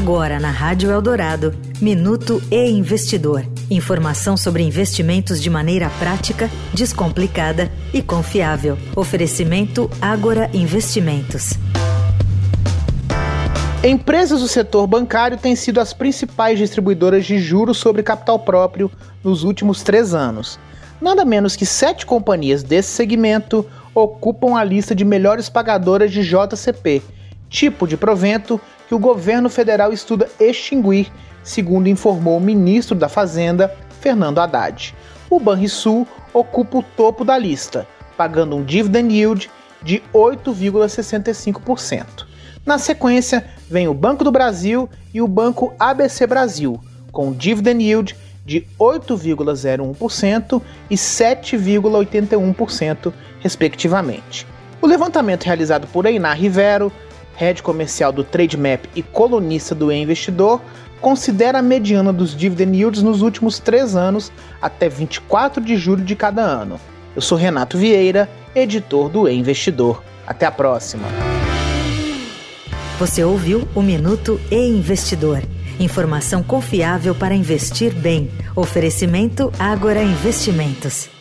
Agora na Rádio Eldorado, Minuto e Investidor. Informação sobre investimentos de maneira prática, descomplicada e confiável. Oferecimento Agora Investimentos. Empresas do setor bancário têm sido as principais distribuidoras de juros sobre capital próprio nos últimos três anos. Nada menos que sete companhias desse segmento ocupam a lista de melhores pagadoras de JCP, tipo de provento que o governo federal estuda extinguir, segundo informou o ministro da Fazenda, Fernando Haddad. O Banrisul ocupa o topo da lista, pagando um dividend yield de 8,65%. Na sequência, vem o Banco do Brasil e o Banco ABC Brasil, com dividend yield de 8,01% e 7,81%, respectivamente. O levantamento realizado por Einar Rivero, head comercial do Trademap e colunista do E-Investidor, considera a mediana dos dividend yields nos últimos três anos até 24 de julho de cada ano. Eu sou Renato Vieira, editor do E-Investidor. Até a próxima. Você ouviu o Minuto E-Investidor Informação confiável para investir bem. Oferecimento Agora Investimentos.